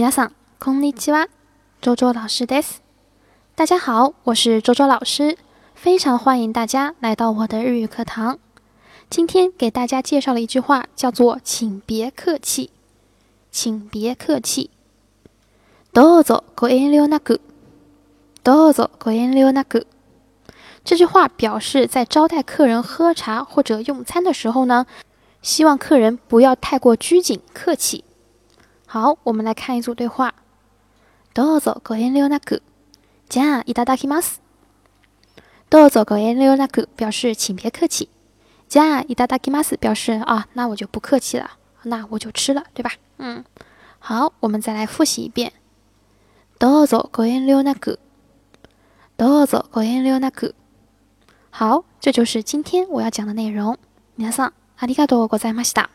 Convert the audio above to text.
皆さんこんにちは。周周老师です。大家好，我是周周老师，非常欢迎大家来到我的日语课堂。今天给大家介绍了一句话，叫做“请别客气，请别客气”。どうぞご遠慮なく。どうぞご遠慮なく。这句话表示在招待客人喝茶或者用餐的时候呢，希望客人不要太过拘谨客气。好，我们来看一组对话。どうぞご遠慮なく、じゃあいただきます。どうぞご遠慮なく表示请别客气。じゃあいただきます表示啊，那我就不客气了，那我就吃了，对吧？嗯，好，我们再来复习一遍。どうぞご遠慮なく、どうぞご遠慮なく。好，这就是今天我要讲的内容。皆さんありがとうございました。